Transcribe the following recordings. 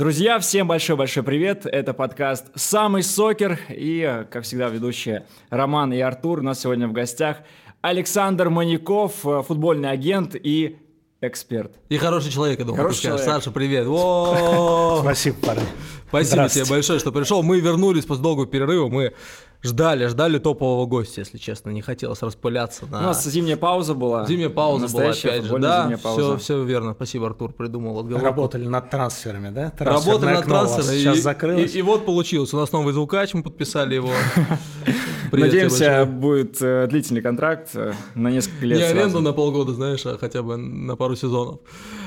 Друзья, всем большой-большой привет. Это подкаст «Самый сокер». И, как всегда, ведущие Роман и Артур. У нас сегодня в гостях Александр Маняков, футбольный агент и эксперт. И хороший человек, я думаю. Хороший человек. Саша, привет. Спасибо, парни. Спасибо тебе большое, что пришел. Мы вернулись после долгого перерыва. Мы ждали, ждали топового гостя, если честно. Не хотелось распыляться. На... У нас зимняя пауза была. Зимняя пауза была, опять же. Да, все, все верно. Спасибо, Артур, придумал отговорку. Работали над трансферами, да? Работали над трансферами. Сейчас и, закрылось. И, и вот получилось. У нас новый звукач, мы подписали его. Надеемся, будет э, длительный контракт э, на несколько лет. Не аренду на полгода, знаешь, а хотя бы на пару сезонов.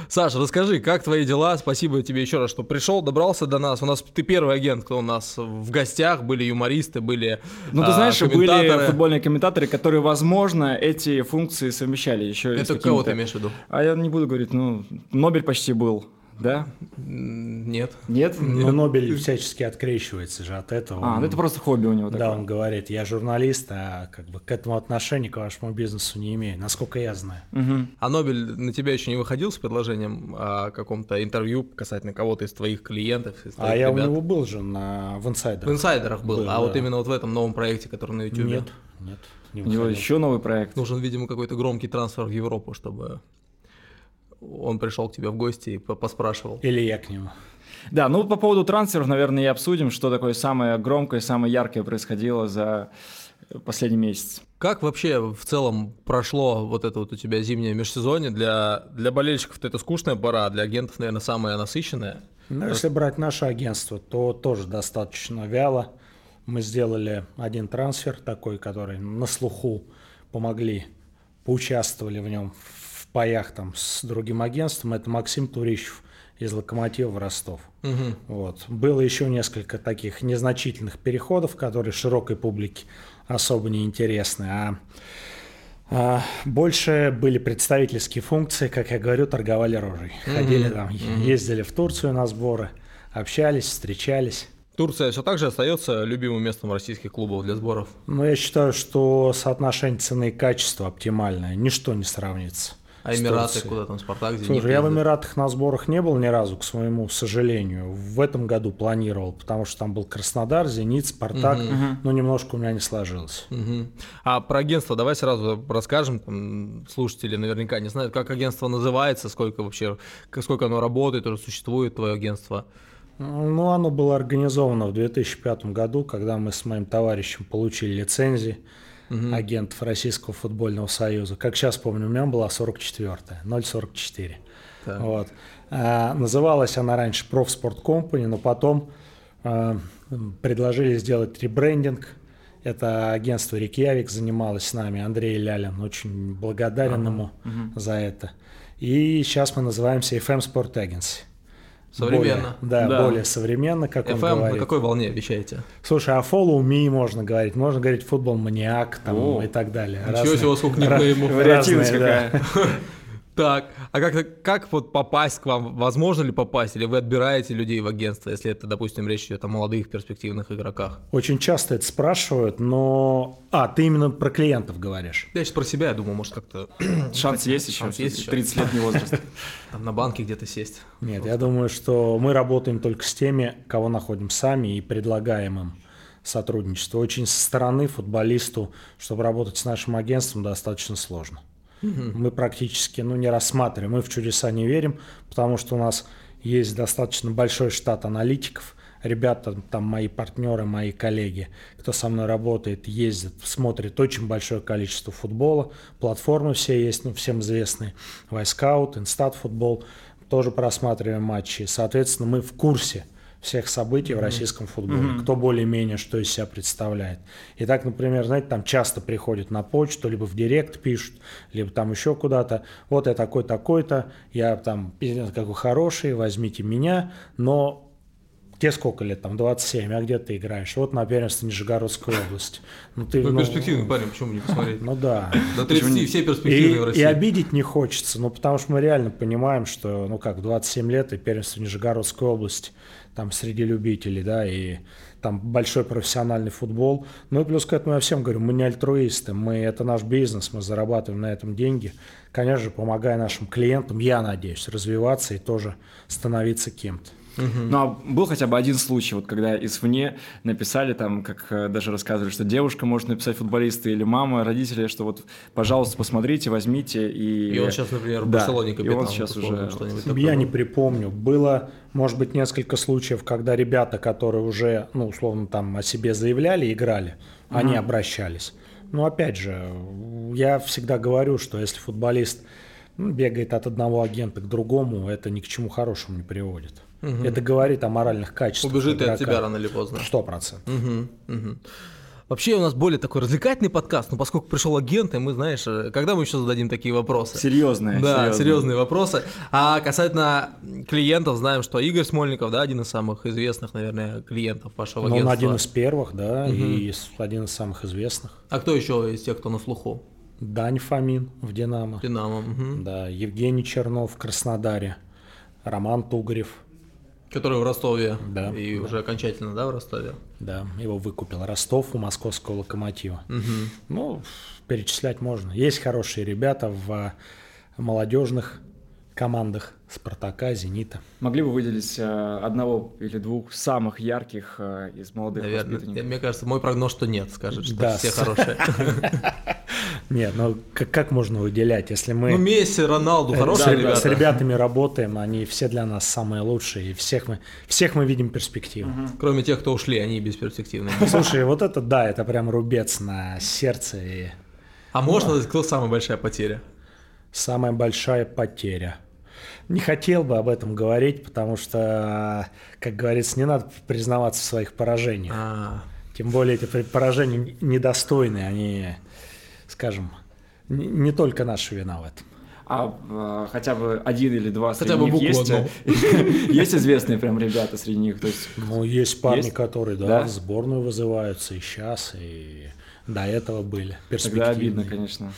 Саша, расскажи, как твои дела? Спасибо тебе еще раз, что пришел, добрался до нас. У нас ты первый агент, кто у нас в гостях, были юмористы, были Ну, ты а, знаешь, были футбольные комментаторы, которые, возможно, эти функции совмещали еще Это кого ты имеешь в виду? А я не буду говорить, ну, Нобель почти был. Да? Нет. Нет? Но Нобель всячески открещивается же от этого. А, ну это просто хобби у него Да, такое. он говорит, я журналист, а как бы к этому отношения, к вашему бизнесу не имею, насколько я знаю. Угу. А Нобель на тебя еще не выходил с предложением о каком-то интервью касательно кого-то из твоих клиентов? Из твоих а я у него был же на, в инсайдерах. В инсайдерах был, был а да. вот именно вот в этом новом проекте, который на YouTube? Нет, нет. Не у него еще новый проект. Нужен, видимо, какой-то громкий трансфер в Европу, чтобы он пришел к тебе в гости и поспрашивал. Или я к нему. Да, ну по поводу трансферов, наверное, и обсудим, что такое самое громкое, самое яркое происходило за последний месяц. Как вообще в целом прошло вот это вот у тебя зимнее межсезонье? Для, для болельщиков это скучная пора, а для агентов, наверное, самая насыщенная. Ну, если брать наше агентство, то тоже достаточно вяло. Мы сделали один трансфер такой, который на слуху помогли, поучаствовали в нем паях там с другим агентством, это Максим Турищев из «Локомотива» в Ростов. Угу. Вот. Было еще несколько таких незначительных переходов, которые широкой публике особо не интересны. А, а больше были представительские функции, как я говорю, торговали рожей. Ходили там, угу. ездили в Турцию на сборы, общались, встречались. Турция все так же остается любимым местом российских клубов для сборов? Ну, я считаю, что соотношение цены и качества оптимальное. Ничто не сравнится. А Эмираты куда там, Спартак, Зенит? Слушай, я в Эмиратах на сборах не был ни разу, к своему сожалению. В этом году планировал, потому что там был Краснодар, Зенит, Спартак, угу. но немножко у меня не сложилось. Угу. А про агентство давай сразу расскажем. Там, слушатели наверняка не знают, как агентство называется, сколько вообще, сколько оно работает, уже существует твое агентство. Ну, оно было организовано в 2005 году, когда мы с моим товарищем получили лицензии угу. агентов Российского футбольного союза. Как сейчас помню, у меня была 44-я, 044. Так. Вот. А, называлась она раньше Профспорт Company, но потом а, предложили сделать ребрендинг. Это агентство Рикьявик занималось с нами, Андрей Лялин, очень благодарен ага. ему угу. за это. И сейчас мы называемся FM Sport Agency. Современно. Более, да, да, более современно, как FM, он говорит. на какой волне вещаете? Слушай, а follow me можно говорить, можно говорить футбол маниак там О, и так далее. Ничего себе, сколько никнеймов. Вариативность какая. Так, а как, как вот попасть к вам? Возможно ли попасть? Или вы отбираете людей в агентство, если это, допустим, речь идет о молодых перспективных игроках? Очень часто это спрашивают, но... А, ты именно про клиентов говоришь. Я сейчас про себя, я думаю, может как-то... Шанс есть еще, Шанс есть 30 лет не возраст. Там на банке где-то сесть. Нет, я думаю, что мы работаем только с теми, кого находим сами и предлагаем им сотрудничество. Очень со стороны футболисту, чтобы работать с нашим агентством, достаточно сложно. Мы практически ну, не рассматриваем, мы в чудеса не верим, потому что у нас есть достаточно большой штат аналитиков, ребята, там мои партнеры, мои коллеги, кто со мной работает, ездит, смотрит очень большое количество футбола, платформы все есть, ну, всем известные, Вайскаут, Инстат футбол, тоже просматриваем матчи, соответственно, мы в курсе – всех событий mm-hmm. в российском футболе, mm-hmm. кто более-менее что из себя представляет. И так, например, знаете, там часто приходят на почту, либо в директ пишут, либо там еще куда-то, вот я такой-такой-то, я там, какой хороший, возьмите меня, но тебе сколько лет, там, 27, а где ты играешь? Вот на первенстве Нижегородской области. Ну, ты, ну, ну, перспективный парень, почему не посмотреть? Ну да. До 30 все перспективные и, в России. И обидеть не хочется, ну, потому что мы реально понимаем, что, ну как, 27 лет и первенство Нижегородской области – там среди любителей, да, и там большой профессиональный футбол. Ну и плюс к этому я всем говорю, мы не альтруисты, мы, это наш бизнес, мы зарабатываем на этом деньги. Конечно же, помогая нашим клиентам, я надеюсь, развиваться и тоже становиться кем-то. Ну, а был хотя бы один случай, вот когда извне написали там, как э, даже рассказывали, что девушка может написать футболисты или мама, родители, что вот, пожалуйста, посмотрите, возьмите. И, И он сейчас, например, в Да, Барселоне и капитан. он сейчас уже- что-нибудь Я не припомню. Было, может быть, несколько случаев, когда ребята, которые уже, ну, условно, там о себе заявляли, играли, они обращались. Но опять же, я всегда говорю, что если футболист ну, бегает от одного агента к другому, это ни к чему хорошему не приводит. Это говорит о моральных качествах. Убежит и от игрока. тебя рано или поздно. Сто процентов. Мгм, мгм. Вообще у нас более такой развлекательный подкаст, но поскольку пришел агент, и мы, знаешь, э, когда мы еще зададим такие вопросы? Серьезные. Да, серьезные. серьезные вопросы. А касательно клиентов, знаем, что Игорь Смольников, да, один из самых известных, наверное, клиентов вашего он агентства. один из первых, да, и с- один из самых известных. А кто еще из тех, кто на слуху? Дань Фомин в «Динамо». Динамо. мгм. Да, Евгений Чернов в Краснодаре. Роман Тугарев. Который в Ростове. Да, И уже окончательно, да, в Ростове? Да, его выкупил Ростов у московского локомотива. Ну, перечислять можно. Есть хорошие ребята в а, молодежных командах Спартака, Зенита. Могли бы выделить э, одного или двух самых ярких э, из молодых Наверное. воспитанников? Мне кажется, мой прогноз, что нет, скажет, что Да, все хорошие. Нет, ну как, как можно выделять, если мы Ну, Месси, Роналду, э, хорошие с, ребята. с ребятами работаем, они все для нас самые лучшие, и всех мы, всех мы видим перспективу. Кроме тех, кто ушли, они бесперспективные. Слушай, вот это да, это прям рубец на сердце и А можно кто самая большая потеря? самая большая потеря. Не хотел бы об этом говорить, потому что, как говорится, не надо признаваться в своих поражениях. А, Тем более эти поражения недостойны, они, скажем, не, не только наша вина в этом. А э, хотя бы один или два Хотя среди бы них есть? Есть известные прям ребята среди них? То есть Ну, есть парни, Есть? которые, да, Да? в сборную вызываются и сейчас, и до этого были тогда обидно, конечно.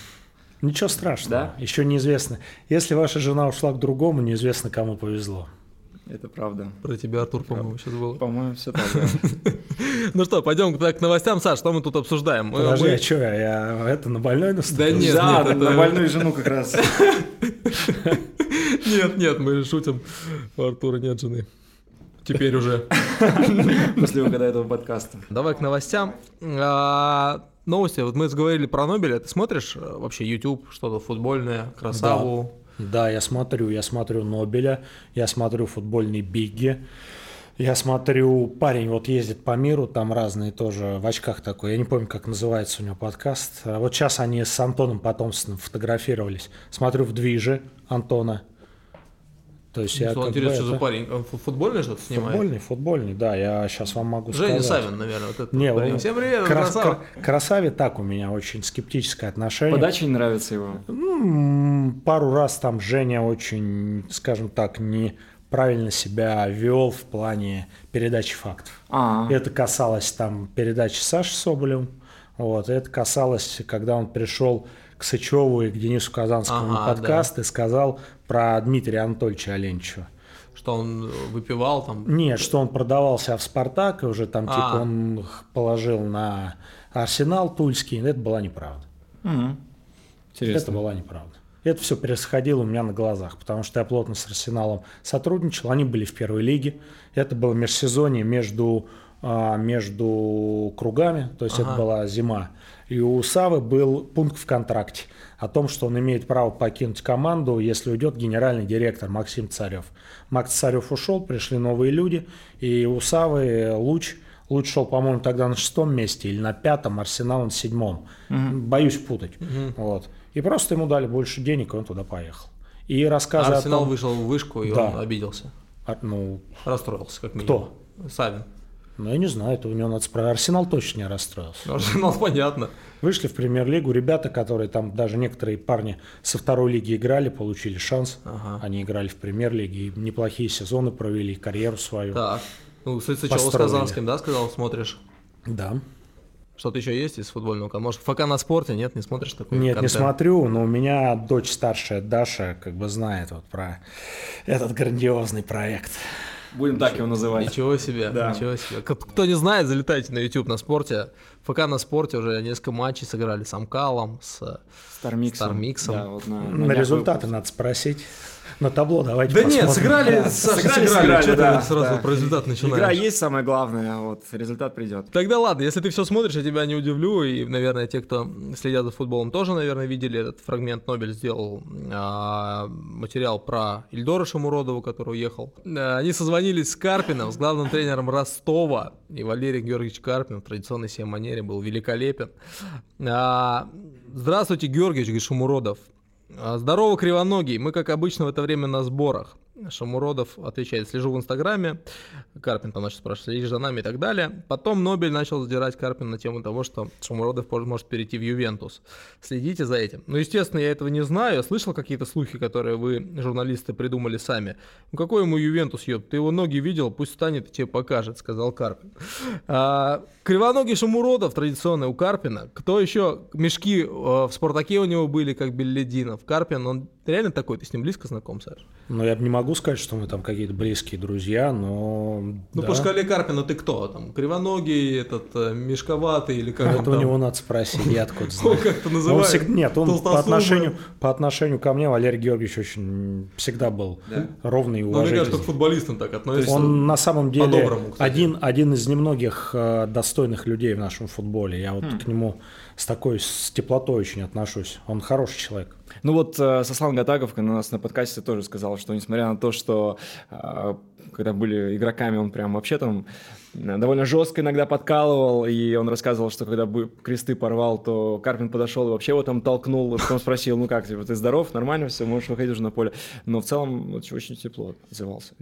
Ничего страшного, Да? еще неизвестно. Если ваша жена ушла к другому, неизвестно, кому повезло. Это правда. про тебя, Артур, по-моему, сейчас было. По-моему, все так. да. Ну что, пойдем к новостям. Саш, что мы тут обсуждаем? Подожди, а что, я это на больной наступил? Да нет, Да, на больную жену как раз. Нет, нет, мы шутим. У Артура нет жены. Теперь уже. После выхода этого подкаста. Давай к новостям. А, Новости. Вот мы говорили про Нобеля. Ты смотришь э, вообще YouTube, что-то футбольное, красаву? Да, я смотрю, я смотрю Нобеля, я смотрю футбольный Бигги, я смотрю, парень вот ездит по миру, там разные тоже, в очках такой, я не помню, как называется у него подкаст. А Вот сейчас они с Антоном Потомственным фотографировались. Смотрю в движе Антона. То есть я Что, как бы интересно, что за это- парень? Он фу- футбольное что-то снимает? Футбольный, футбольный, да, я сейчас вам могу Женя сказать. Савин, наверное, вот этот Не, парень. он- Всем привет, крас- красава. кра- красаве так у меня очень скептическое отношение. Подача не нравится его. М, Пару раз там Женя очень, скажем так, неправильно себя вел в плане передачи фактов. А, Это касалось там передачи Саши Соболевым, вот, это касалось, когда он пришел к Сычеву и к Денису Казанскому на Ага, подкаст и сказал про Дмитрия Анатольевича Оленчева. Что он выпивал там. Нет, что он продавал себя в «Спартак», и уже там А. типа он их положил на Арсенал Тульский, это была неправда. Это интересно. была неправда. Это все происходило у меня на глазах, потому что я плотно с Арсеналом сотрудничал, они были в первой лиге. Это было межсезонье между, а, между кругами, то есть это Ага. была зима. И у Савы был пункт в контракте о том, что он имеет право покинуть команду, если уйдет генеральный директор Максим Царев. Макс Царев ушел, пришли новые люди, и у Савы Луч Луч шел, по-моему, тогда на шестом месте или на пятом, Арсенал на седьмом. Боюсь путать. Вот. И просто ему дали больше денег, и он туда поехал. И рассказы А о Арсенал том- вышел в вышку, и Да. он обиделся. А, ну, Расстроился, как минимум. Кто? Савин. Ну, я не знаю, это у него надо спросить. Арсенал точно не расстроился. Арсенал, понятно. Вышли в премьер-лигу, ребята, которые там, даже некоторые парни со второй лиги играли, получили шанс. Ага. Они играли в премьер-лиге, неплохие сезоны провели, карьеру свою. Так. Ну, с Сычевым, с. Казанским, да, сказал, смотришь? Да. Что-то еще есть из футбольного? Может, ФК на спорте? Нет, не смотришь такой Нет, не контент? смотрю, но у меня дочь старшая Даша как бы знает вот про этот грандиозный проект. Будем так его называть. Ничего себе, Да. ничего себе. Кто не знает, залетайте на YouTube на спорте. ФК на спорте уже несколько матчей сыграли с Амкалом, с Стармиксом. Стармиксом. Да, вот на, На результаты надо спросить. На табло давайте Да нет, посмотрим. сыграли, Да, Саша, сыграли, сыграли, сыграли, что ты да, сразу да. про результат начинаешь? Игра есть самое главное, вот результат придет. Тогда ладно, если ты все смотришь, я тебя не удивлю, и, наверное, те, кто следят за футболом, тоже, наверное, видели этот фрагмент. Нобель сделал а, материал про Ильдора Шамуродова, который уехал. Они созвонились с Карпином, с главным тренером Ростова, и Валерий Георгиевич Карпин в традиционной себе манере был великолепен. А, Здравствуйте, Георгиевич, Шамуродов. А, Здорово, кривоногий. Мы, как обычно, в это время на сборах. Шамуродов отвечает, слежу в Инстаграме. Карпин там начал спрашивать, следишь за нами и так далее. Потом Нобель начал задирать Карпин на тему того, что Шамуродов может перейти в Ювентус. Следите за этим. Ну, естественно, я этого не знаю. Я слышал какие-то слухи, которые вы, журналисты, придумали сами. Ну, какой ему Ювентус, ёб? Ты его ноги видел? Пусть встанет и тебе покажет, сказал Карпин. А, кривоногий Шамуродов традиционный у Карпина. Кто еще? Мешки э, в Спартаке у него были, как Беллидинов. Карпин, он реально такой? Ты с ним близко знаком, Саш? Ну, я бы не могу сказать, что мы там какие-то близкие друзья, но... Ну, да. по шкале Карпина ты кто? Там, кривоногий, этот, э, мешковатый или как он Это у него надо спросить, я откуда Он знаю. как-то Он называет. всегда, нет, он по отношению, по отношению ко мне Валерий Георгиевич очень всегда был ровный и Ну, мне кажется, уважительный. к футболистам так относится. Он на самом деле один, один из немногих э, достойных людей в нашем футболе. Я вот Хм. к нему с такой с теплотой очень отношусь. Он хороший человек. Ну вот э, Сослан Гатагов у нас на подкасте тоже сказал, что несмотря на то, что э, когда были игроками, он прям вообще там э, довольно жестко иногда подкалывал, и он рассказывал, что когда бы кресты порвал, то Карпин подошел и вообще его там толкнул, и потом спросил, ну как, типа, ты здоров, нормально все, можешь выходить уже на поле. Но в целом очень, тепло отзывался.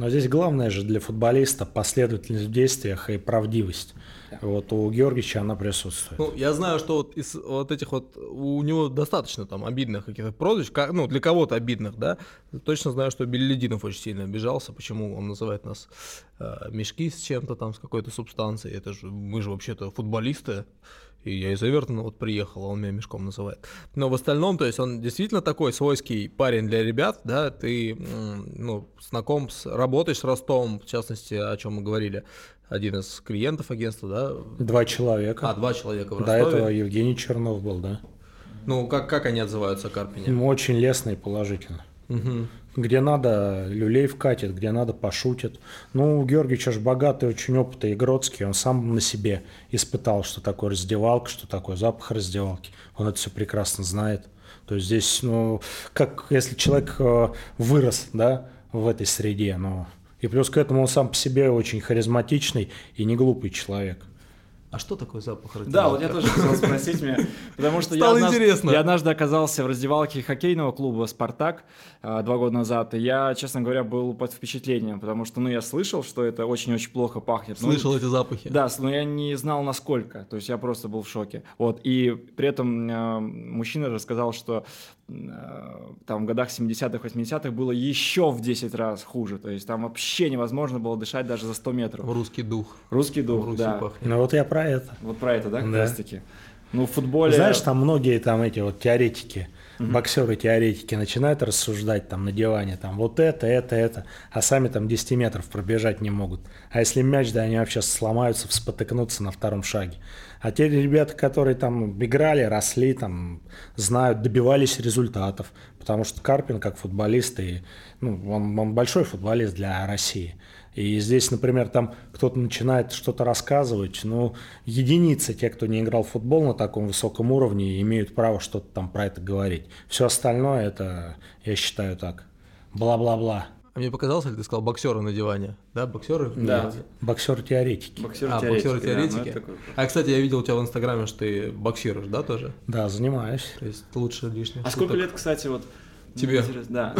Но здесь главное же для футболиста последовательность в действиях и правдивость. Вот у Георгиевича она присутствует. Ну, я знаю, что вот из вот этих вот у него достаточно там обидных каких-то прозвищ, как- ну, для кого-то обидных, да. Точно знаю, что Беллидинов очень сильно обижался, почему он называет нас э, мешки с чем-то там, с какой-то субстанцией. Это же мы же вообще-то футболисты. И я из Эвертона вот приехал, а он меня мешком называет. Но в остальном, то есть он действительно такой свойский парень для ребят, да, ты, ну, знаком с, работаешь с Ростовом, в частности, о чем мы говорили, один из клиентов агентства, да, Два человека. а, два человека в До Ростове. этого Евгений Чернов был, да? Ну, как, как они отзываются о Карпине? Ему очень лестно и положительно. Мгм. Где надо, люлей вкатит, где надо, пошутит. Ну, Георгиевич аж богатый, очень опытный Игродский. Он сам на себе испытал, что такое раздевалка, что такое запах раздевалки. Он это все прекрасно знает. То есть здесь, ну, как если человек э, вырос, да, в этой среде, ну, и плюс к этому он сам по себе очень харизматичный и не глупый человек. А что такое запах Да, вот раздевалки? я тоже хотел спросить меня, потому что я Стало однажды, интересно. я однажды оказался в раздевалке хоккейного клуба «Спартак» а, два года назад, и я, честно говоря, был под впечатлением, потому что, ну, я слышал, что это очень-очень плохо пахнет. Ну, Слышал эти запахи? Да, но я не знал насколько, то есть я просто был в шоке. Вот, и при этом э, мужчина рассказал, что там в годах 70-х, 80-х было еще в 10 раз хуже, то есть там вообще невозможно было дышать даже за 100 метров. Русский дух. Русский дух, Руси да. пахнет. Ну, вот я про это. Вот про это, да, как Да. раз таки? Ну, в футболе... Знаешь, там многие там эти вот теоретики, боксеры-теоретики начинают рассуждать там на диване, там вот это, это, это, а сами там 10 метров пробежать не могут. А если мяч, да, они вообще сломаются, вспотыкнутся на втором шаге. А те ребята, которые там играли, росли, там, знают, добивались результатов, потому что Карпин как футболист, и, ну, он, он большой футболист для России. И здесь, например, там кто-то начинает что-то рассказывать, ну, единицы, те, кто не играл в футбол на таком высоком уровне, имеют право что-то там про это говорить. Все остальное, это, я считаю так, бла-бла-бла. А мне показалось, или ты сказал боксеры на диване? Да, боксеры? Да. Боксеры-теоретики. Боксеры А, теоретики, боксеры-теоретики? да, ну, А, кстати, я видел у тебя в Инстаграме, что ты боксируешь, да, тоже? Да, занимаюсь. То есть лучше лишних А сколько шуток. лет, кстати, вот... Тебе? Да.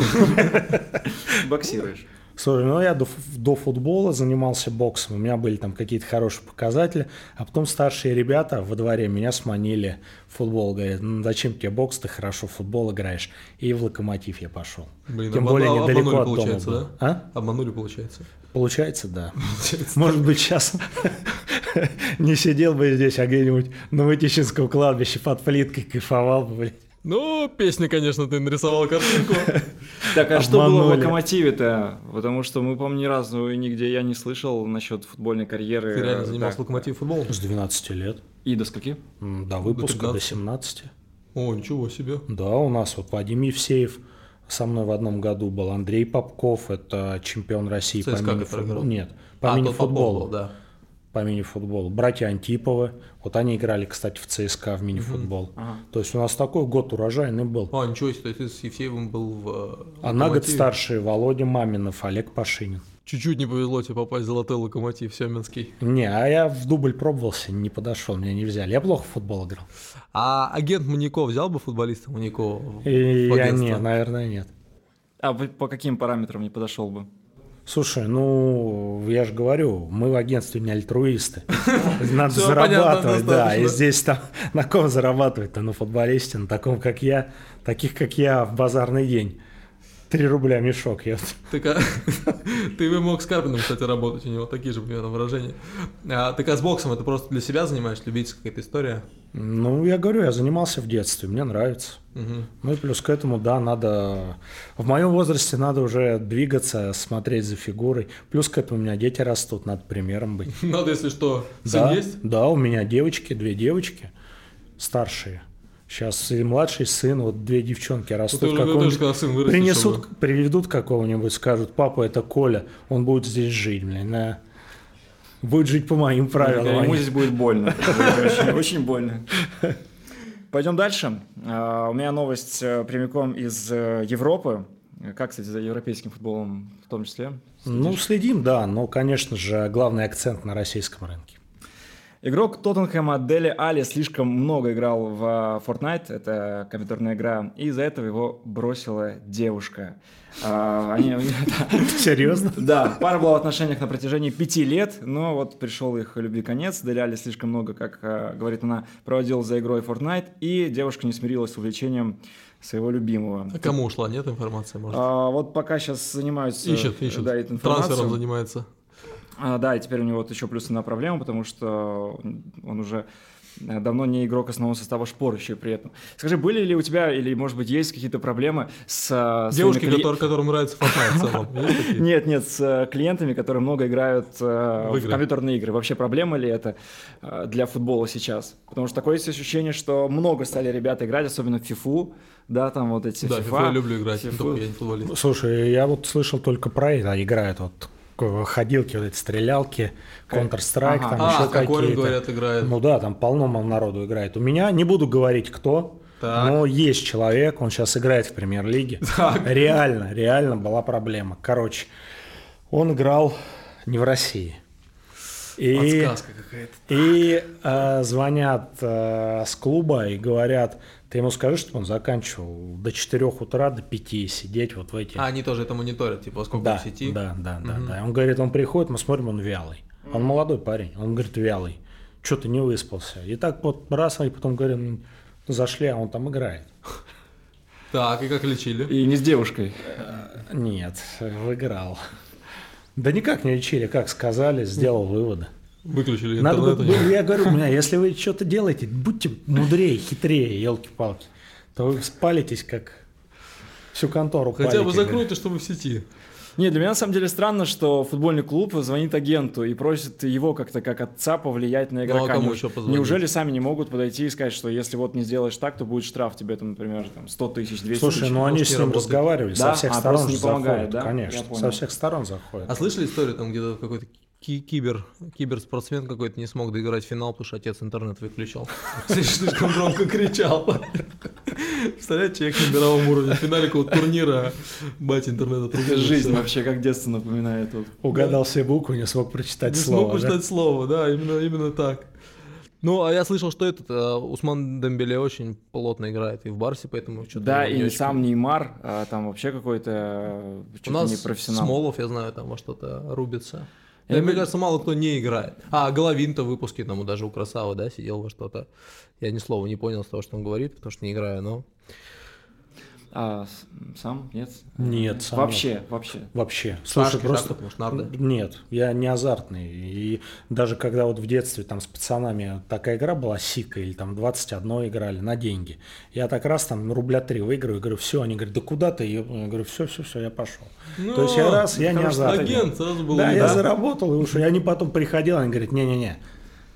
Боксируешь. Слушай, ну я до, до футбола занимался боксом, у меня были там какие-то хорошие показатели, а потом старшие ребята во дворе меня сманили в футбол, говорят, ну зачем тебе бокс, ты хорошо в футбол играешь, и в локомотив я пошел. Блин, Тем обману- более обманули, недалеко от дома получается, был. да? А? Обманули, получается. Получается, да. Может быть, сейчас не сидел бы здесь, а где-нибудь на Вытищинском кладбище под плиткой кайфовал бы, блядь. Ну, песня, конечно, ты нарисовал картинку. Так, а что было в. Локомотиве-то? Потому что мы, по-моему, ни разу и нигде я не слышал насчет футбольной карьеры. Ты реально занимался да. локомотив футболом? С 12 лет. И до скольки? До выпуска, до 15. 17. О, ничего себе. Да, у нас вот Вадим Евсеев со мной в одном году был, Андрей Попков, это чемпион России по мини-футболу. Нет, по А, мини-футболу. Да. По мини-футболу. Братья Антиповы, вот они играли, кстати, в ЦСКА в мини-футбол. Ага. То есть у нас такой год урожайный был. А, ничего себе, то есть ты с Евсеевым был в э, А на год старше Володя Маминов, Олег Пашинин. Чуть-чуть не повезло тебе попасть в золотой локомотив Семенский. Не, а я в дубль пробовался, не подошел, меня не взяли. Я плохо в футбол играл. А агент Маньяков взял бы футболиста Маньякова? в- И я не, наверное, нет. А по каким параметрам не подошел бы? Слушай, ну, я же говорю, мы в агентстве не альтруисты. Надо понятно, зарабатывать, да. И здесь там на ком зарабатывать-то? На футболисте, на таком, как я, таких, как я, в базарный день. Три рубля мешок. Я... Так, а- ты бы мог с Карпином, кстати, работать, у него такие же примерно выражения. А, так а с боксом это просто для себя занимаешь, любительская какая-то история? Ну, я говорю, я занимался в детстве, мне нравится. Мгм. Ну и плюс к этому, да, надо... В моем возрасте надо уже двигаться, смотреть за фигурой. Плюс к этому у меня дети растут, надо примером быть. Надо, если что, сын Да, есть? да, у меня девочки, две девочки старшие. Сейчас и младший сын, вот две девчонки растут. тоже, какого-нибудь- принесут, чтобы- приведут какого-нибудь, скажут, папа, это Коля, он будет здесь жить, блин, да. Будет жить по моим правилам. а Ему не- здесь будет больно. Очень, очень больно. Пойдем дальше. А, У меня новость э, прямиком из э, Европы. Как, кстати, за европейским футболом в том числе? Ну, следим, да, но, конечно же, главный акцент на российском рынке. Игрок Тоттенхэма Дели Али слишком много играл в Fortnite, это компьютерная игра, и из-за этого его бросила девушка. А, Серьезно? Да, пара была в отношениях на протяжении пяти лет, но вот пришел их любви конец. Дели Али слишком много, как э, говорит она, проводил за игрой Fortnite, и девушка не смирилась с увлечением своего любимого. А кому ушла, нет информации, может? А, вот пока сейчас занимаются... ищет, ищет. Да, этой информацией. Трансфером занимается. А, да, и теперь у него вот еще плюс одна проблема, потому что он уже э, давно не игрок основного состава шпор еще и при этом. Скажи, были ли у тебя или, может быть, есть какие-то проблемы с... э, Девушки, кли- которые- которым нравится Fortnite в целом. Нет, нет, с э, клиентами, которые много играют В компьютерные игры. Вообще проблема ли это для футбола сейчас? Потому что такое есть ощущение, что много стали ребята играть, особенно в FIFA, да, там вот эти Да, FIFA. FIFA я люблю играть, FIFA. только я не футболист. Слушай, я вот слышал только про это, играют вот ходилки, вот эти стрелялки, Counter-Strike, Ага. там А, еще какие-то. говорят, играет. Ну да, там полно народу играет. У меня, не буду говорить кто, Так. но есть человек, он сейчас играет в премьер-лиге. Реально, реально была проблема. Короче, он играл не в России. И, Подсказка какая-то. и э, звонят э, с клуба и говорят, ты ему скажи, чтобы он заканчивал до 4 утра, до 5 сидеть вот в эти... А, они тоже это мониторят, типа, сколько да, в сети. да, да, да, да. Он говорит, он приходит, мы смотрим, он вялый. Он молодой парень, он говорит, вялый. Что ты не выспался? И так вот раз, и потом говорим, зашли, а он там играет. Так, и как лечили? И не с девушкой. Нет, выиграл. Да никак не лечили, как сказали, сделал выводы. Выключили Надо интернет. бы, у них. я говорю, меня, если вы что-то делаете, будьте мудрее, хитрее, елки-палки. То вы спалитесь, как всю контору Хотя бы палите, закройте, чтобы в сети. Не, для меня на самом деле странно, что футбольный клуб звонит агенту и просит его как-то как отца повлиять на игрока. Ну, а кому еще позвонить? Неужели сами не могут подойти и сказать, что если вот не сделаешь так, то будет штраф тебе, там, например, там, 100 тысяч, 200 Слушай, тысяч? ну они с ним работает. разговаривали, Да? со всех А, сторон не помогает, заходят, да? Конечно, со всех сторон заходят. А слышали историю, там где-то какой-то кибер, киберспортсмен какой-то не смог доиграть финал, потому что отец интернет выключал. Слишком громко кричал. Представляете, человек на мировом уровне в финале какого-то турнира, батя интернет отрубил. Жизнь вообще как детство напоминает. Вот. Угадал все буквы, не смог прочитать Не слово. смог да? прочитать слово, да, именно, именно так. Ну, а я слышал, что этот э, Усман Дембеле очень плотно играет и в Барсе, поэтому что-то Да, не и очень сам Неймар, а, там вообще какой-то э, У нас не профессионал. Смолов, я знаю, там во что-то рубится. Я мне кажется, мало кто не играет. А, Головин-то в выпуске, там даже у Красава, да, сидел во что-то. Я ни слова не понял с того, что он говорит, потому что не играю, но... А сам? Нет? Нет, сам Вообще, вообще. Вообще. Слушай, Шашки, просто... шахматы, может, нарды? Нет, я не азартный. И даже когда вот в детстве там с пацанами такая игра была, Сика, или там 21 играли на деньги. Я так раз там рубля 3 выиграю, говорю, все, они говорят, да куда ты? Я говорю, все, все, все, я пошел. То есть я раз, я не азартный. агент сразу был Да, я заработал, и ушел. И они потом приходил, они говорят, не-не-не,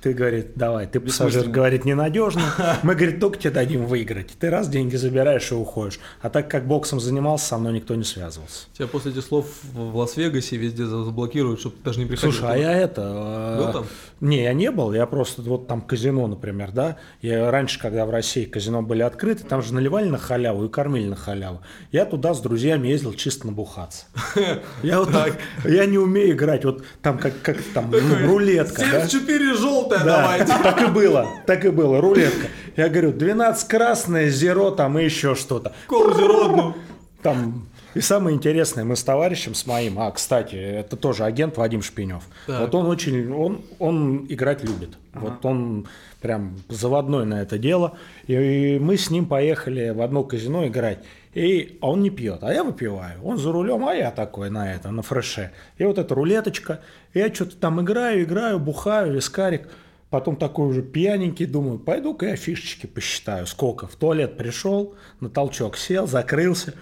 ты, говорит, давай, ты пассажир, говорит, ненадежно. Мы, говорит, только тебе дадим выиграть. Ты раз деньги забираешь и уходишь. А так как боксом занимался, со мной никто не связывался. Тебя после этих слов в Лас-Вегасе везде за- заблокируют, чтобы даже не приходил. Слушай, а я это... Был э, там? Не, я не был, я просто вот там казино, например, да. Я раньше, когда в России казино были открыты, там же наливали на халяву и кормили на халяву. Я туда с друзьями ездил чисто набухаться. Я вот так, я не умею играть, вот там как, там рулетка, да. 74 желтая Да, давайте. так и было, так и было, рулетка. Я говорю, 12 красное, зеро там и еще что-то. Колу зеродну. Там и самое интересное, мы с товарищем, с моим, а, кстати, это тоже агент Вадим Шпинев. Так. Вот он очень, он, он играть любит. Вот он прям заводной на это дело. И, мы с ним поехали в одно казино играть. И а он не пьет, а я выпиваю. Он за рулем, а я такой на это, на фреше. И вот эта рулеточка. Я что-то там играю, играю, бухаю, вискарик. Потом такой уже пьяненький, думаю, пойду-ка я фишечки посчитаю. Сколько? В туалет пришел, на толчок сел, закрылся.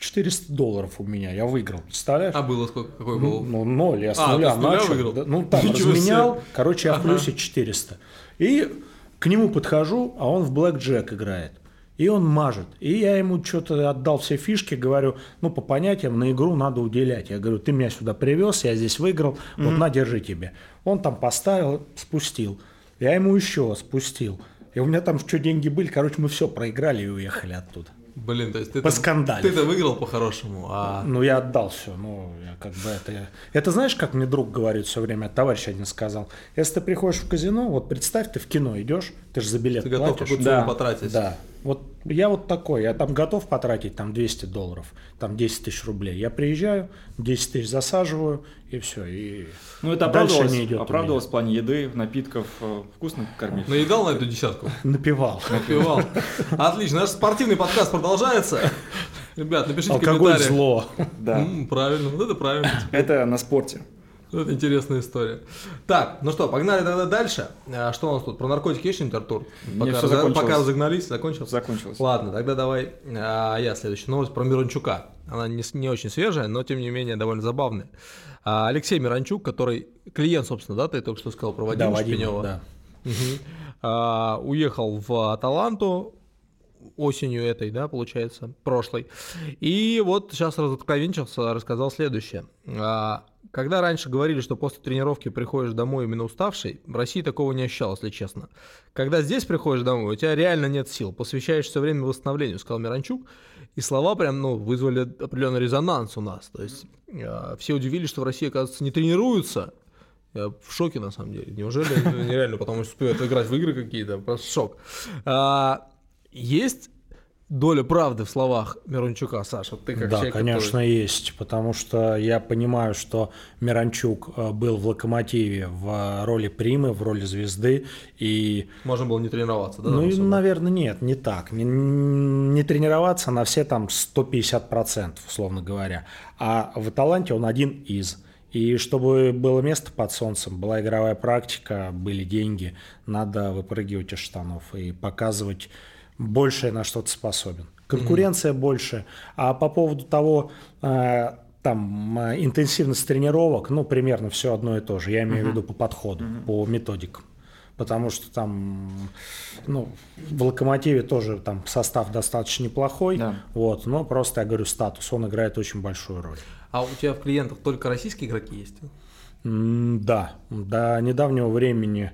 400 долларов у меня, я выиграл, представляешь? А было сколько? Какой был? Ну, ноль, я с А, нуля начал. выиграл? Да, ну, там Ничего разменял, себе. короче, я в Ага. плюсе 400. И к нему подхожу, а он в блэк джек играет. И он мажет. И я ему что-то отдал все фишки, говорю, ну, по понятиям, на игру надо уделять. Я говорю, ты меня сюда привез, я здесь выиграл, вот на, держи тебе. Он там поставил, спустил. Я ему еще спустил. И у меня там что деньги были, короче, мы все проиграли и уехали оттуда. Блин, то есть ты Поскандалив. Ты-то выиграл по-хорошему, а... Ну, я отдал все. Ну, я как бы это... Это знаешь, как мне друг говорит все время, товарищ один сказал, если ты приходишь в казино, вот представь, ты в кино идешь, ты же за билет Ты готов платишь. какую-то Да. потратить. Да. Вот я вот такой, я там готов потратить там 200 долларов, там 10 тысяч рублей. Я приезжаю, 10 тысяч засаживаю, и все. И Ну, это дальше оправдывалось, не идет оправдывалось в плане еды, напитков, э, вкусно кормить. Наедал на эту десятку? Напивал. Напивал. Отлично, наш спортивный подкаст продолжается. Ребят, напишите в Алкоголь комментариях. зло. Да. Правильно, вот это правильно. Это на спорте. Это интересная история. Так, ну что, погнали тогда дальше. А, что у нас тут? Про наркотики есть что-нибудь, Артур? Пока, всё разо- закончилось. пока разогнались, закончилось? Закончилось. Ладно, тогда давай а, я следующая новость про Мирончука. Она не, не очень свежая, но тем не менее довольно забавная. А, Алексей Мирончук, который клиент, собственно, да, ты только что сказал про Вадима Да, Шпинева. да. Мгм. А, уехал в Аталанту осенью этой, да, получается, прошлой. И вот сейчас разоткровенчился, рассказал следующее. Когда раньше говорили, что после тренировки приходишь домой именно уставший, в России такого не ощущал, если честно. Когда здесь приходишь домой, у тебя реально нет сил, посвящаешь все время восстановлению, сказал Миранчук. И слова прям, ну, вызвали определенный резонанс у нас. То есть а, все удивились, что в России, оказывается, не тренируются, я в шоке, на самом деле. Неужели ну, нереально, потому что успевают играть в игры какие-то? Просто шок. А, есть доля правды в словах Мирончука, Саша? Ты как да, человек, конечно, который- есть, потому что я понимаю, что Миранчук э, был в «Локомотиве» в роли примы, в роли звезды, и Можно было не тренироваться, да? Ну, и, наверное, нет, не так. Не, не тренироваться на все там 150%, условно говоря. А в таланте он один из. И чтобы было место под солнцем, была игровая практика, были деньги, надо выпрыгивать из штанов и показывать большее, на что ты способен. Конкуренция больше. А по поводу того, э, там, э, интенсивность тренировок, ну, примерно все одно и то же. Я имею в виду по подходу, по методикам потому что там, ну, в «Локомотиве» тоже там состав достаточно неплохой, Да. вот, но просто, я говорю, статус, он играет очень большую роль. А у тебя в клиентах только российские игроки есть? Да, до недавнего времени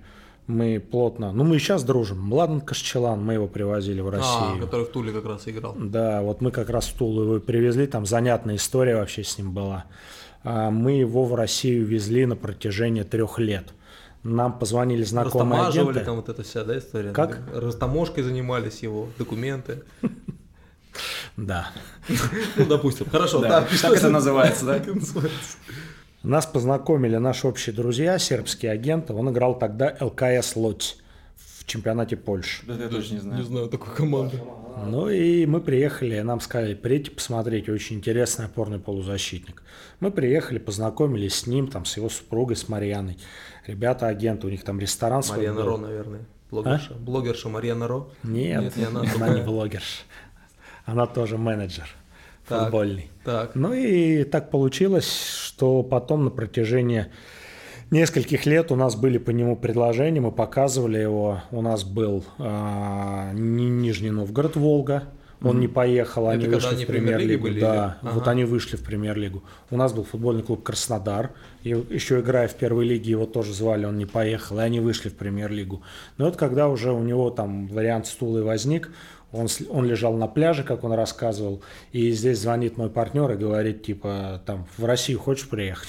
мы плотно, ну, мы и сейчас дружим, Младен Кашчелан, мы его привозили в А, Россию. который в Туле как раз играл. Да, вот мы как раз в Тулу его привезли, там занятная история вообще с ним была. А, Мы его в Россию везли на протяжении трех лет. Нам позвонили знакомые агенты. там вот эта вся, да, история? Как? Растаможкой занимались его, документы. Да. Ну, допустим. Хорошо, Да, что это это- называется, да? Нас познакомили наши общие друзья, сербские агенты. Он играл тогда ЛКС Лодь в чемпионате Польши. Да, я точно не знаю. Не знаю такой команды. Ну и мы приехали, нам сказали, приедьте посмотреть, очень интересный опорный полузащитник. Мы приехали, познакомились с ним, там, с его супругой, с Марьяной. Ребята, агенты, у них там ресторан свой Марьяна был. Ро, наверное. Блогерша. Блогерша Марьяна Ро. Нет, Нет, не она, она не блогерша. Она тоже менеджер Так. футбольный. Так. Ну и так получилось, что потом на протяжении нескольких лет у нас были по нему предложения, мы показывали его. У нас был Ни- Нижний Новгород, Волга. Он не поехал, они Это вышли они в премьер-лигу. были, Да, или? вот Ага. они вышли в премьер-лигу. У нас был футбольный клуб Краснодар. И еще играя в первой лиге, его тоже звали, он не поехал, и они вышли в премьер-лигу. Но вот когда уже у него там вариант стула и возник, он, он лежал на пляже, как он рассказывал, и здесь звонит мой партнер и говорит, типа, там, в Россию хочешь приехать?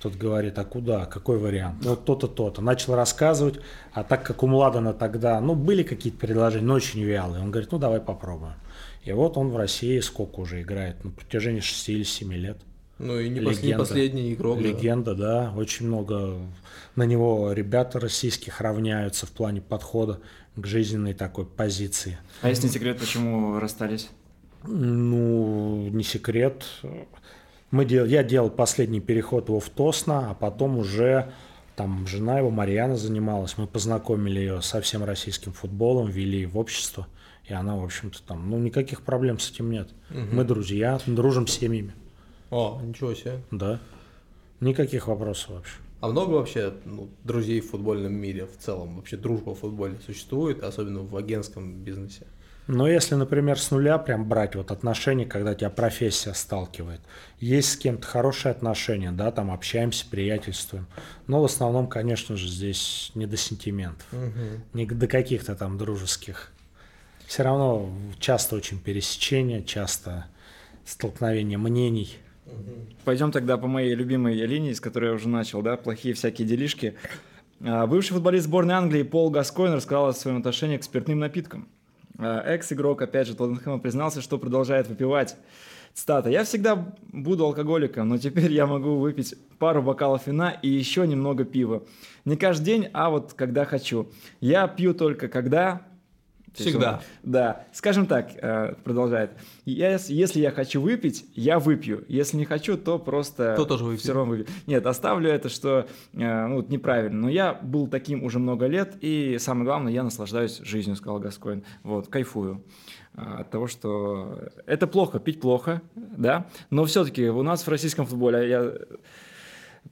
Тот говорит, а куда, какой вариант? Вот то-то, то-то. Начал рассказывать, а так как у Младена тогда, ну, были какие-то предложения, но очень вялые. Он говорит, ну, давай попробуем. И вот он в России сколько уже играет? На протяжении 6 или 7 лет. Ну и не, пос- не последний игрок. да. Легенда, да. Очень много на него ребята российских равняются в плане подхода к жизненной такой позиции. А если не секрет, почему расстались? Ну, не секрет. Мы дел... Я делал последний переход его в Тосно, а потом уже там жена его, Марьяна, занималась. Мы познакомили ее со всем российским футболом, ввели в общество. И она, в общем-то, там, ну, никаких проблем с этим нет. Мы друзья, дружим с семьями, О, ничего себе. да. Никаких вопросов вообще. А много вообще ну, друзей в футбольном мире в целом? Вообще дружба в футболе существует, особенно в агентском бизнесе? Но если, например, с нуля прям брать вот отношения, когда тебя профессия сталкивает, есть с кем-то хорошие отношения, да, там общаемся, приятельствуем. Но в основном, конечно же, здесь не до сентиментов, не до каких-то там дружеских. Все равно часто очень пересечения, часто столкновение мнений. Пойдем тогда по моей любимой линии, с которой я уже начал, да, плохие всякие делишки. А, Бывший футболист сборной Англии Пол Гаскойн рассказал о своем отношении к спиртным напиткам. А, Экс-игрок, опять же, Тоттенхэма признался, что продолжает выпивать. Цитата. «Я всегда буду алкоголиком, но теперь я могу выпить пару бокалов вина и еще немного пива. Не каждый день, а вот когда хочу. Я пью только когда...» Всегда. он- да, скажем так, э, продолжает. Я, если я хочу выпить, я выпью. Если не хочу, то просто То тоже выпью. все равно выпью. Нет, оставлю это, что э, ну, вот неправильно. Но я был таким уже много лет, и самое главное, я наслаждаюсь жизнью, сказал Гаскоин. Вот, кайфую э, от того, что это плохо, пить плохо, да, но все-таки у нас в российском футболе, я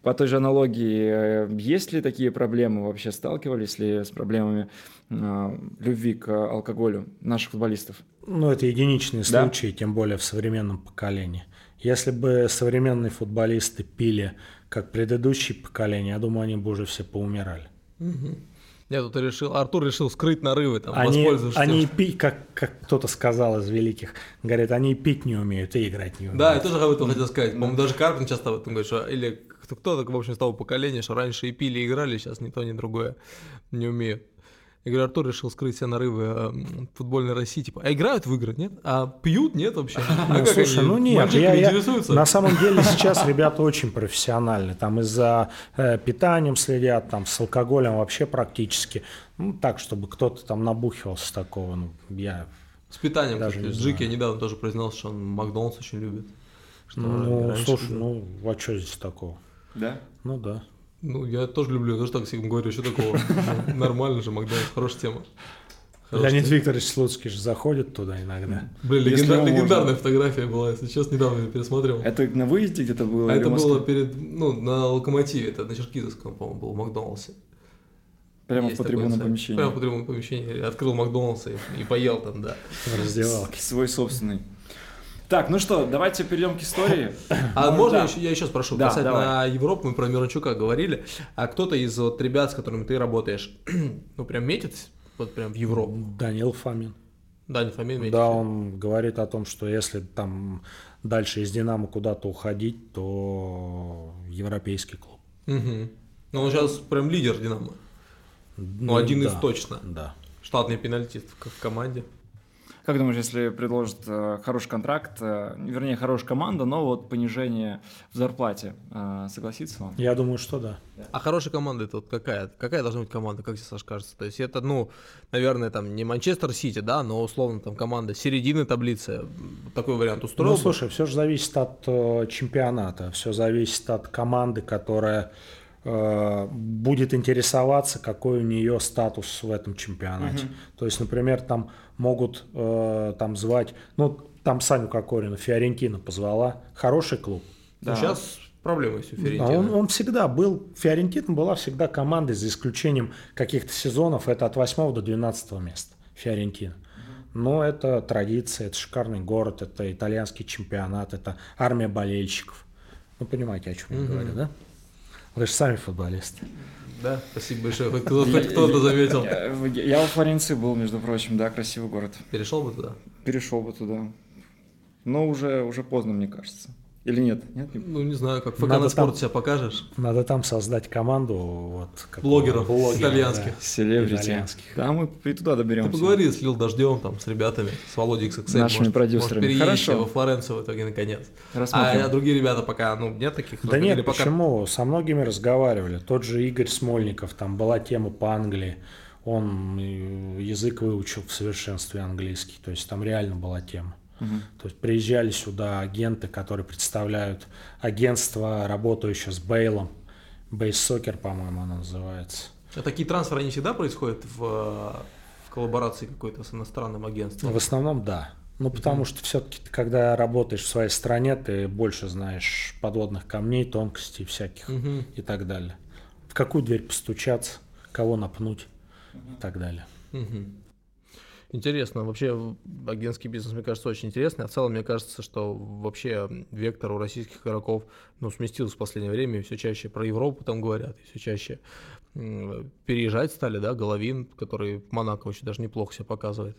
по той же аналогии, э, есть ли такие проблемы вообще, сталкивались ли с проблемами э, любви к алкоголю наших футболистов? Ну, это единичные Да. случаи, тем более в современном поколении. Если бы современные футболисты пили, как предыдущие поколения, я думаю, они бы уже все поумирали. Я тут решил, Артур решил скрыть нарывы, там, Они, воспользовавшись они пить, как, как кто-то сказал из великих, говорят, они и пить не умеют, и играть не умеют. Да, я тоже об этом хотел сказать. По-моему, даже Карпин часто об этом говорит, что или кто-то, в общем, с того поколения, что раньше и пили, и играли, сейчас ни то, ни другое не умеют. Я говорю, Артур решил скрыть все нарывы э, футбольной России. Типа, а играют в игры, нет? А пьют, нет вообще? А Ну, слушай, они? ну нет, я- я- на самом деле сейчас ребята очень профессиональны, там и за э, питанием следят, там с алкоголем вообще практически, ну так, чтобы кто-то там набухивался такого, ну я, С питанием, Даже кстати. не Джики знаю. недавно тоже признался, что он Макдональдс очень любит. Что ну слушай, любил. ну а что здесь такого? Да? Ну да. Ну, я тоже люблю, я тоже так всегда говорю, что такого. Ну, Нормально же, Макдональдс, хорошая тема. Леонид. Викторович Слуцкий же заходит туда иногда. Блин, легендар- его можно. легендарная фотография была, если честно, недавно я пересмотрел. Это на выезде где-то было? А это Москве? было перед, ну, на Локомотиве, это на Черкизовском, по-моему, был в Макдональдсе. Прямо Есть по сайт. помещении. Прямо по трибунному помещении. Открыл Макдональдс и, и поел там, да. В раздевалке. Свой собственный. Так, ну что, давайте перейдем к истории. А Ну, можно да. я, еще, я еще спрошу? Да, Касательно давай. Европы, мы про Мирончука говорили. А кто-то из вот ребят, с которыми ты работаешь, ну, прям метит вот прям в Европу? Данил Фомин. Да, не фамилия метит. Да, он говорит о том, что если там дальше из Динамо куда-то уходить, то европейский клуб. Мгм. Ну, он сейчас прям лидер Динамо. Ну, один из да, точно. Да. Штатный пенальтист в команде. Как думаешь, если предложат э, хороший контракт, э, вернее, хорошая команда, но вот понижение в зарплате, э, согласится он? Я думаю, что да. А хорошая команда это вот какая? Какая должна быть команда, как тебе, Саш, кажется? То есть это, ну, наверное, там не Манчестер Сити, да, но условно там команда середины таблицы. Такой вариант устроил Ну, слушай, все же зависит от э, чемпионата, все зависит от команды, которая будет интересоваться, какой у нее статус в этом чемпионате. То есть, например, там могут э, там звать, ну, там Саню Кокорина, Фиорентина позвала, хороший клуб. Ну, сейчас проблемы есть у А Фиорентины. он, он всегда был, Фиорентина была всегда командой, за исключением каких-то сезонов, это от 8 до 12 места, Фиорентина. Но это традиция, это шикарный город, это итальянский чемпионат, это армия болельщиков. Ну, понимаете, о чем я говорю, да? Вы же сами футболисты. Да, спасибо большое. Хоть кто- хоть кто-то заметил. Я, я во Флоренции был, между прочим, да, красивый город. Перешел бы туда? Перешел бы туда. Но уже, уже поздно, мне кажется. Или нет? Нет? не- Ну, не знаю, как ФК Надо на спорт там- себя покажешь. Надо там создать команду вот, как Блогеров блогеров, итальянских. Селебрити. Итальянских. Да, мы и туда доберемся. Ты поговори с Лил Дождем, там, с ребятами, с Володей XXL. Нашими может, продюсерами. Может, Хорошо. во Флоренцию в итоге наконец. А, Рассмотрим. а другие ребята пока, ну, нет таких? Да Или нет, пока... почему? Со многими разговаривали. Тот же Игорь Смольников, там была тема по Англии. Он э, язык выучил в совершенстве английский. То есть там реально была тема. То есть приезжали сюда агенты, которые представляют агентство, работающее с Бейлом. Бейс Сокер, по-моему, оно называется. А такие трансферы, они всегда происходят в, в коллаборации какой-то с иностранным агентством? В основном, да. Ну, потому что все-таки, когда работаешь в своей стране, ты больше знаешь подводных камней, тонкостей всяких Мгм. и так далее. В какую дверь постучаться, кого напнуть и так далее. Мгм. Интересно. Вообще агентский бизнес, мне кажется, очень интересный. А в целом, мне кажется, что вообще вектор у российских игроков ну, сместился в последнее время. И все чаще про Европу там говорят. И все чаще переезжать стали, да, Головин, который в Монако очень даже неплохо себя показывает.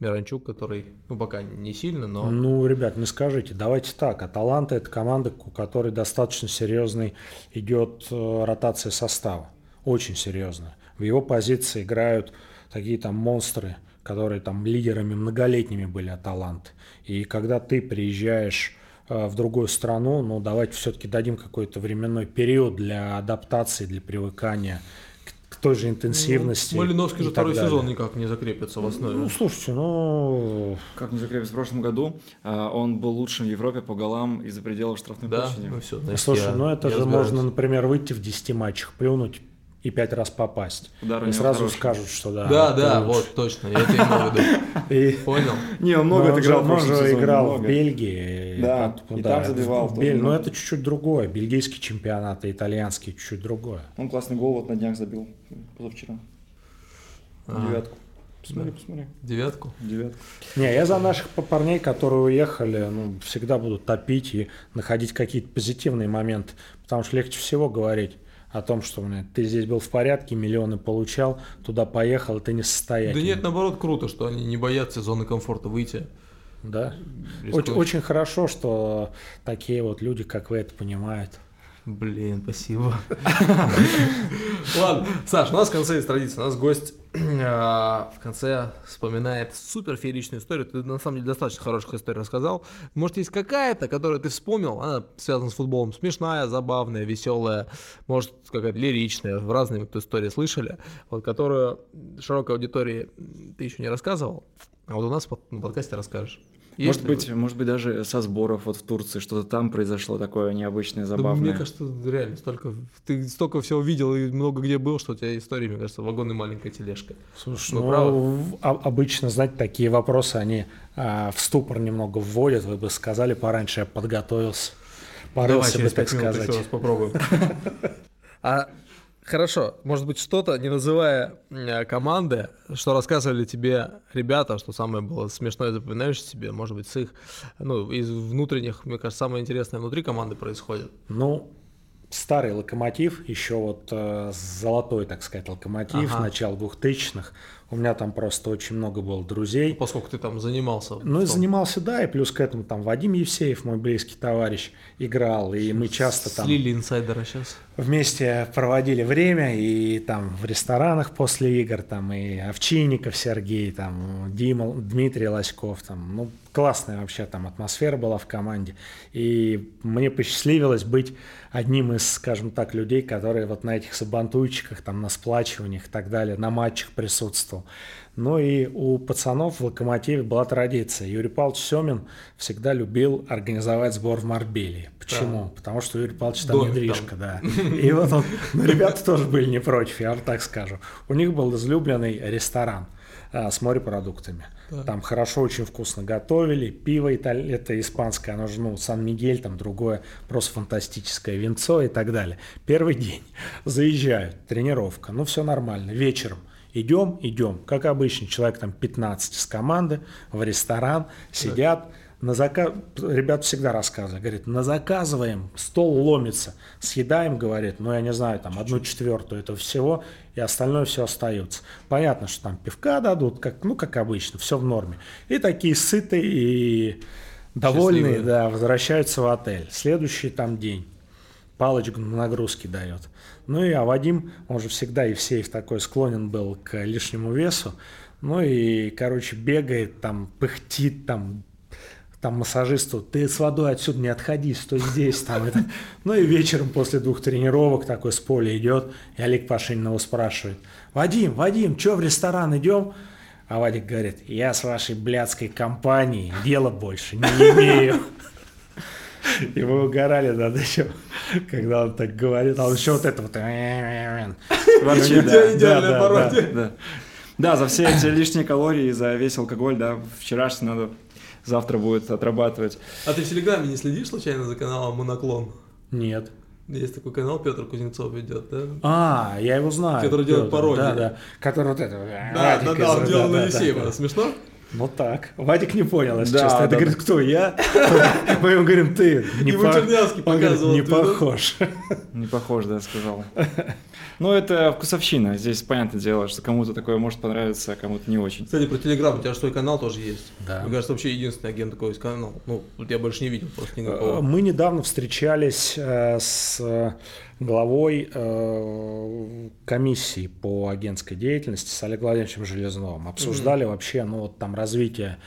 Миранчук, который, ну, пока не сильно, но... Ну, ребят, не скажите, давайте так. Аталанта – это команда, у которой достаточно серьезный идет э, ротация состава. Очень серьезная. В его позиции играют такие там монстры, которые там лидерами многолетними были Аталанты. И когда ты приезжаешь э, в другую страну, ну, давайте все-таки дадим какой-то временной период для адаптации, для привыкания к, к той же интенсивности. Малиновский и же второй далее. сезон никак не закрепится в основе. Ну, слушайте, ну, Как не закрепится в прошлом году, а, он был лучшим в Европе по голам из-за пределов штрафной да, площади. ну все. Слушай, ну это же можно, например, выйти в 10 матчах, плюнуть и 5 раз попасть. Удар и сразу хороший. скажут, что да. Да, да, лучше. вот, точно, я это имел в виду. Понял. Не, он ну, много он в он же играл в Бельгии. Да, и там забивал Но много. это чуть-чуть другое. Бельгийский чемпионат и итальянский чуть-чуть другое. Он классный гол вот на днях забил позавчера. Ага. Девятку. Посмотри, посмотри. Девятку. Девятку. Не, я за наших па- парней, которые уехали, ну, всегда буду топить и находить какие-то позитивные моменты. Потому что легче всего говорить о том, что блин, ты здесь был в порядке, миллионы получал, туда поехал, ты не Да состоятельный. нет, наоборот, круто, что они не боятся зоны комфорта выйти. Да. Рискуют. Очень, очень хорошо, что такие вот люди, как вы, это понимают. Блин, спасибо. Ладно, Саш, у нас в конце есть традиция. У нас гость а, в конце вспоминает супер фееричную историю. Ты на самом деле достаточно хороших историй рассказал. Может, есть какая-то, которую ты вспомнил, она связана с футболом. Смешная, забавная, веселая, может, какая-то лиричная. В разные вот истории слышали. Вот которую широкой аудитории ты еще не рассказывал. А вот у нас на подкасте расскажешь. Есть Может быть, может быть, даже со сборов вот в Турции что-то там произошло такое необычное, Да, забавное. мне кажется, реально столько ты столько всего видел и много где был, что у тебя истории, мне кажется, вагон и маленькая тележка. Слушай, Вы ну, правы. а- обычно, знаете, такие вопросы, они а, в ступор немного вводят. Вы бы сказали пораньше, я подготовился. Порылся бы, так сказать. попробуем. А хорошо, может быть, что-то, не называя э, команды, что рассказывали тебе ребята, что самое было смешное, запоминающееся тебе, может быть, с их, ну, из внутренних, мне кажется, самое интересное внутри команды происходит. Ну, старый локомотив, еще вот э, золотой, так сказать, локомотив, Ага. начало двухтысячных. У меня там просто очень много было друзей. Поскольку ты там занимался. Ну, и занимался, да, и плюс к этому там Вадим Евсеев, мой близкий товарищ, играл, и мы часто там... Слили инсайдера сейчас. Вместе проводили время, и там в ресторанах после игр, там и Овчинников Сергей, там Дима, Дмитрий Лоськов, там, ну, классная вообще там атмосфера была в команде. И мне посчастливилось быть одним из, скажем так, людей, которые вот на этих сабантуйчиках, там, на сплачиваниях и так далее, на матчах присутствовал. Ну и у пацанов в «Локомотиве» была традиция. Юрий Павлович Семин всегда любил организовать сбор в Марбелии. Почему? Да. Потому что Юрий Павлович там Домик недвижка, там. да. И вот он, ну, ребята тоже были не против, я вам так скажу. У них был излюбленный ресторан а, с морепродуктами. Да. Там хорошо, очень вкусно готовили. Пиво италь... это испанское, оно же, ну, Сан-Мигель, там другое, просто фантастическое винцо и так далее. Первый день заезжают, тренировка, ну, все нормально. Вечером идем, идем, как обычно, человек там 15 с команды в ресторан, сидят, на заказ, ребят всегда рассказывают, говорит, на заказываем, стол ломится, съедаем, говорит, ну я не знаю, там одну четвертую этого всего, и остальное все остается. Понятно, что там пивка дадут, как, ну как обычно, все в норме. И такие сытые и довольные, Счастливые. да, возвращаются в отель. Следующий там день. Палочку на нагрузки дает. Ну и а Вадим, он же всегда и Евсеев такой склонен был к лишнему весу. Ну и, короче, бегает там, пыхтит там, там массажисту, ты с водой отсюда не отходи, стой здесь. Там, это. Ну и вечером после двух тренировок такой с поля идет, и Олег Пашинин его спрашивает, Вадим, Вадим, что в ресторан идем? А Вадик говорит, я с вашей блядской компанией дела больше не имею. И мы угорали над этим, когда он так говорит, а он еще вот это вот... Ворчит, да, да, за все эти лишние калории, за весь алкоголь, да, вчерашний надо завтра будет отрабатывать. А ты в Телеграме не следишь случайно за каналом Моноклон? Нет. Есть такой канал, Петр Кузнецов ведет, да? А, я его знаю. Который Петр, делает пародии. Да, да. Который вот это. Да, да, да, он делал на Есеева. Смешно? Ну так. Вадик не понял, если да, честно. Да, Это да. говорит, кто я? Мы ему говорим, ты. Не Ему Чернявский показывал. Не похож. Не похож, да, сказал. Ну, это вкусовщина. Здесь понятное дело, что кому-то такое может понравиться, а кому-то не очень. Кстати, про Телеграм, у тебя же свой канал тоже есть. Да. Мне кажется, вообще единственный агент такой есть канал. Ну, я больше не видел просто никакого. Мы недавно встречались э, с главой э, комиссии по агентской деятельности с Олегом Владимировичем Железновым. Обсуждали mm-hmm. вообще, ну, вот там развитие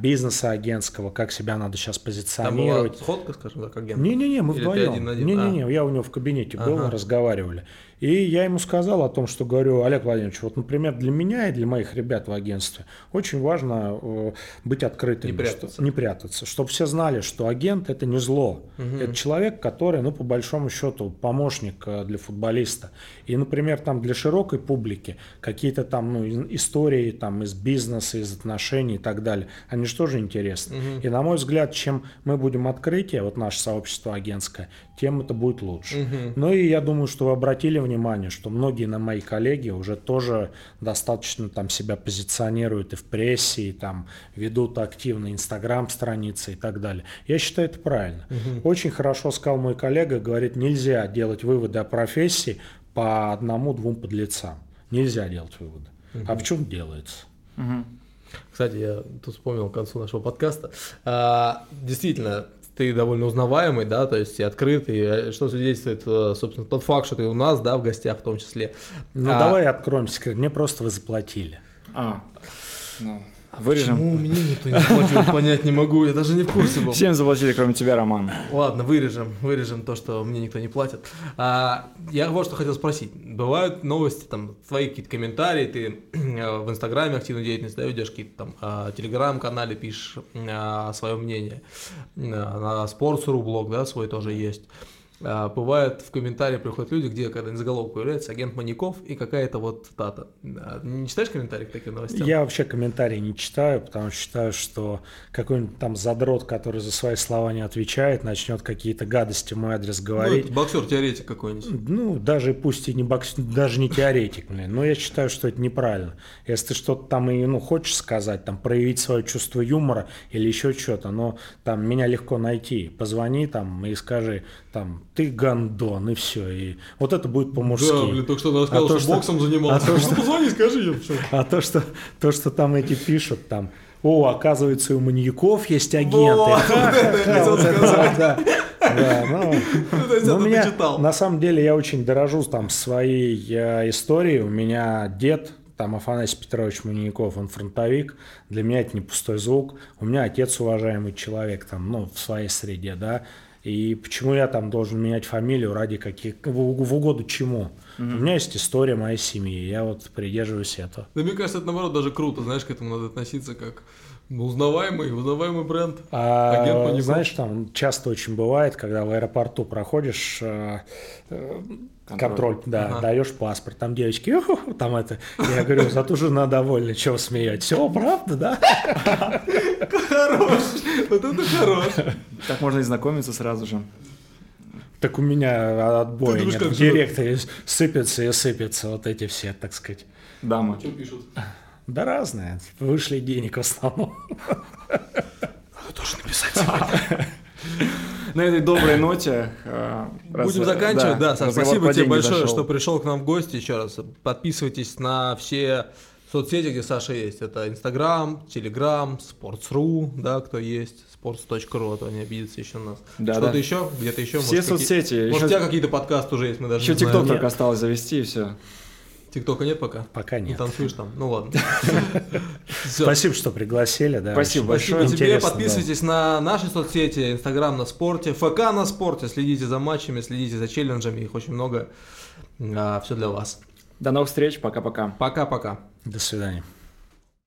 бизнеса агентского, как себя надо сейчас позиционировать. Там была сходка, скажем так, агент? Не-не-не, мы Или вдвоем. Не-не-не, а. я у него в кабинете был, ага. мы разговаривали. И я ему сказал о том, что говорю, Олег Владимирович, вот, например, для меня и для моих ребят в агентстве очень важно э, быть открытым. Не прятаться. Что, не прятаться. Чтобы все знали, что агент – это не зло. Угу. Это человек, который, ну, по большому счету, помощник э, для футболиста. И, например, там для широкой публики какие-то там ну, истории там, из бизнеса, из отношений и так далее, они же тоже интересны. Угу. И, на мой взгляд, чем мы будем открытие, вот наше сообщество агентское, тем это будет лучше. Угу. Ну и я думаю, что вы обратили внимание, что многие на мои коллеги уже тоже достаточно там себя позиционируют и в прессе, и там ведут активно инстаграм-страницы и так далее. Я считаю это правильно. Угу. Очень хорошо сказал мой коллега, говорит, нельзя делать выводы о профессии по одному-двум подлецам. Нельзя делать выводы. Угу. А почему делается? Угу. Кстати, я тут вспомнил к концу нашего подкаста. А, действительно, ты довольно узнаваемый, да, то есть и открытый, э, что свидетельствует, э, собственно, тот факт, что ты у нас, да, в гостях в том числе. Ну, а... давай откроем секрет, мне просто вы заплатили. А, ну, Вырежем. Почему мне никто не заплатил, понять не могу, я даже не в курсе был. Всем заплатили, кроме тебя, Роман. Ладно, вырежем, вырежем то, что мне никто не платит. А, я вот что хотел спросить. Бывают новости, там, твои какие-то комментарии, ты э, в Инстаграме активную деятельность да, ведешь, какие-то там а, Телеграм-канале пишешь а, свое мнение. На Sports.ru блог, да, свой тоже есть. А, бывает в комментариях приходят люди, где когда заголовок появляется агент Маньяков и какая-то вот тата. А, не читаешь комментарии к таким новостям? Я вообще комментарии не читаю, потому что считаю, что какой-нибудь там задрот, который за свои слова не отвечает, начнет какие-то гадости в мой адрес ну, говорить. Ну, боксер-теоретик какой-нибудь. Ну, даже пусть и не бокс, даже не теоретик, блин, но я считаю, что это неправильно. Если ты что-то там и ну, хочешь сказать, там проявить свое чувство юмора или еще что-то, но там меня легко найти. Позвони там и скажи, там ты гандон, и все. И вот это будет по-мужски. Да, блин, только что рассказал, А то, что, боксом занимался. а то, Ну, что- позвони, скажи, я всё. А то, что, то, что там эти пишут, там, о, оказывается, у маньяков есть агенты. Вот, да. Да, ну, ну, меня, ты на самом деле, я очень дорожу там своей э, историей. У меня дед, там Афанасий Петрович Маньяков, он фронтовик. Для меня это не пустой звук. У меня отец уважаемый человек там, ну, в своей среде, да. И почему я там должен менять фамилию ради каких... В, угоду чему? У меня есть история моей семьи, я вот придерживаюсь этого. Да мне кажется, это наоборот даже круто, знаешь, к этому надо относиться как ну, узнаваемый, узнаваемый бренд. А, Агент Маньяков. знаешь, там часто очень бывает, когда в аэропорту проходишь э, э, контроль, да, Ага. даешь паспорт, там девочки, «Уху», там это, я говорю, зато жена довольна, чего смеетесь? Все, правда, да? Хорош, вот это хорош. Так можно и знакомиться сразу же. Так у меня отбоя Ты нет, как в директоре сыпятся и сыпятся вот эти все, так сказать. Дамы. Что пишут? Да разные, вышли денег в основном. Тоже написать. На этой доброй ноте... э, раз- Будем заканчивать. Да, Саш, спасибо тебе большое, зашел. что пришел к нам в гости еще раз. Подписывайтесь на все соцсети, где Саша есть. Это Инстаграм, Телеграм, Sports.ru, да, кто есть, sports.ru, а то они обидятся еще на нас. Да, Что-то да. еще? Где-то еще? Все Может, какие- соцсети. Может, Еще- у тебя какие-то подкасты уже есть, мы даже Еще не знаем. ТикТок только осталось завести, и все. ТикТока нет пока? Пока Не нет. танцуешь там? Ну ладно. Спасибо, что пригласили. Да, Спасибо очень Спасибо большое. тебе. интересно, да. Подписывайтесь на наши соцсети, Инстаграм на спорте, ФК на спорте. Следите за матчами, следите за челленджами. Их очень много. Все для вас. До новых встреч. Пока-пока. Пока-пока. До свидания.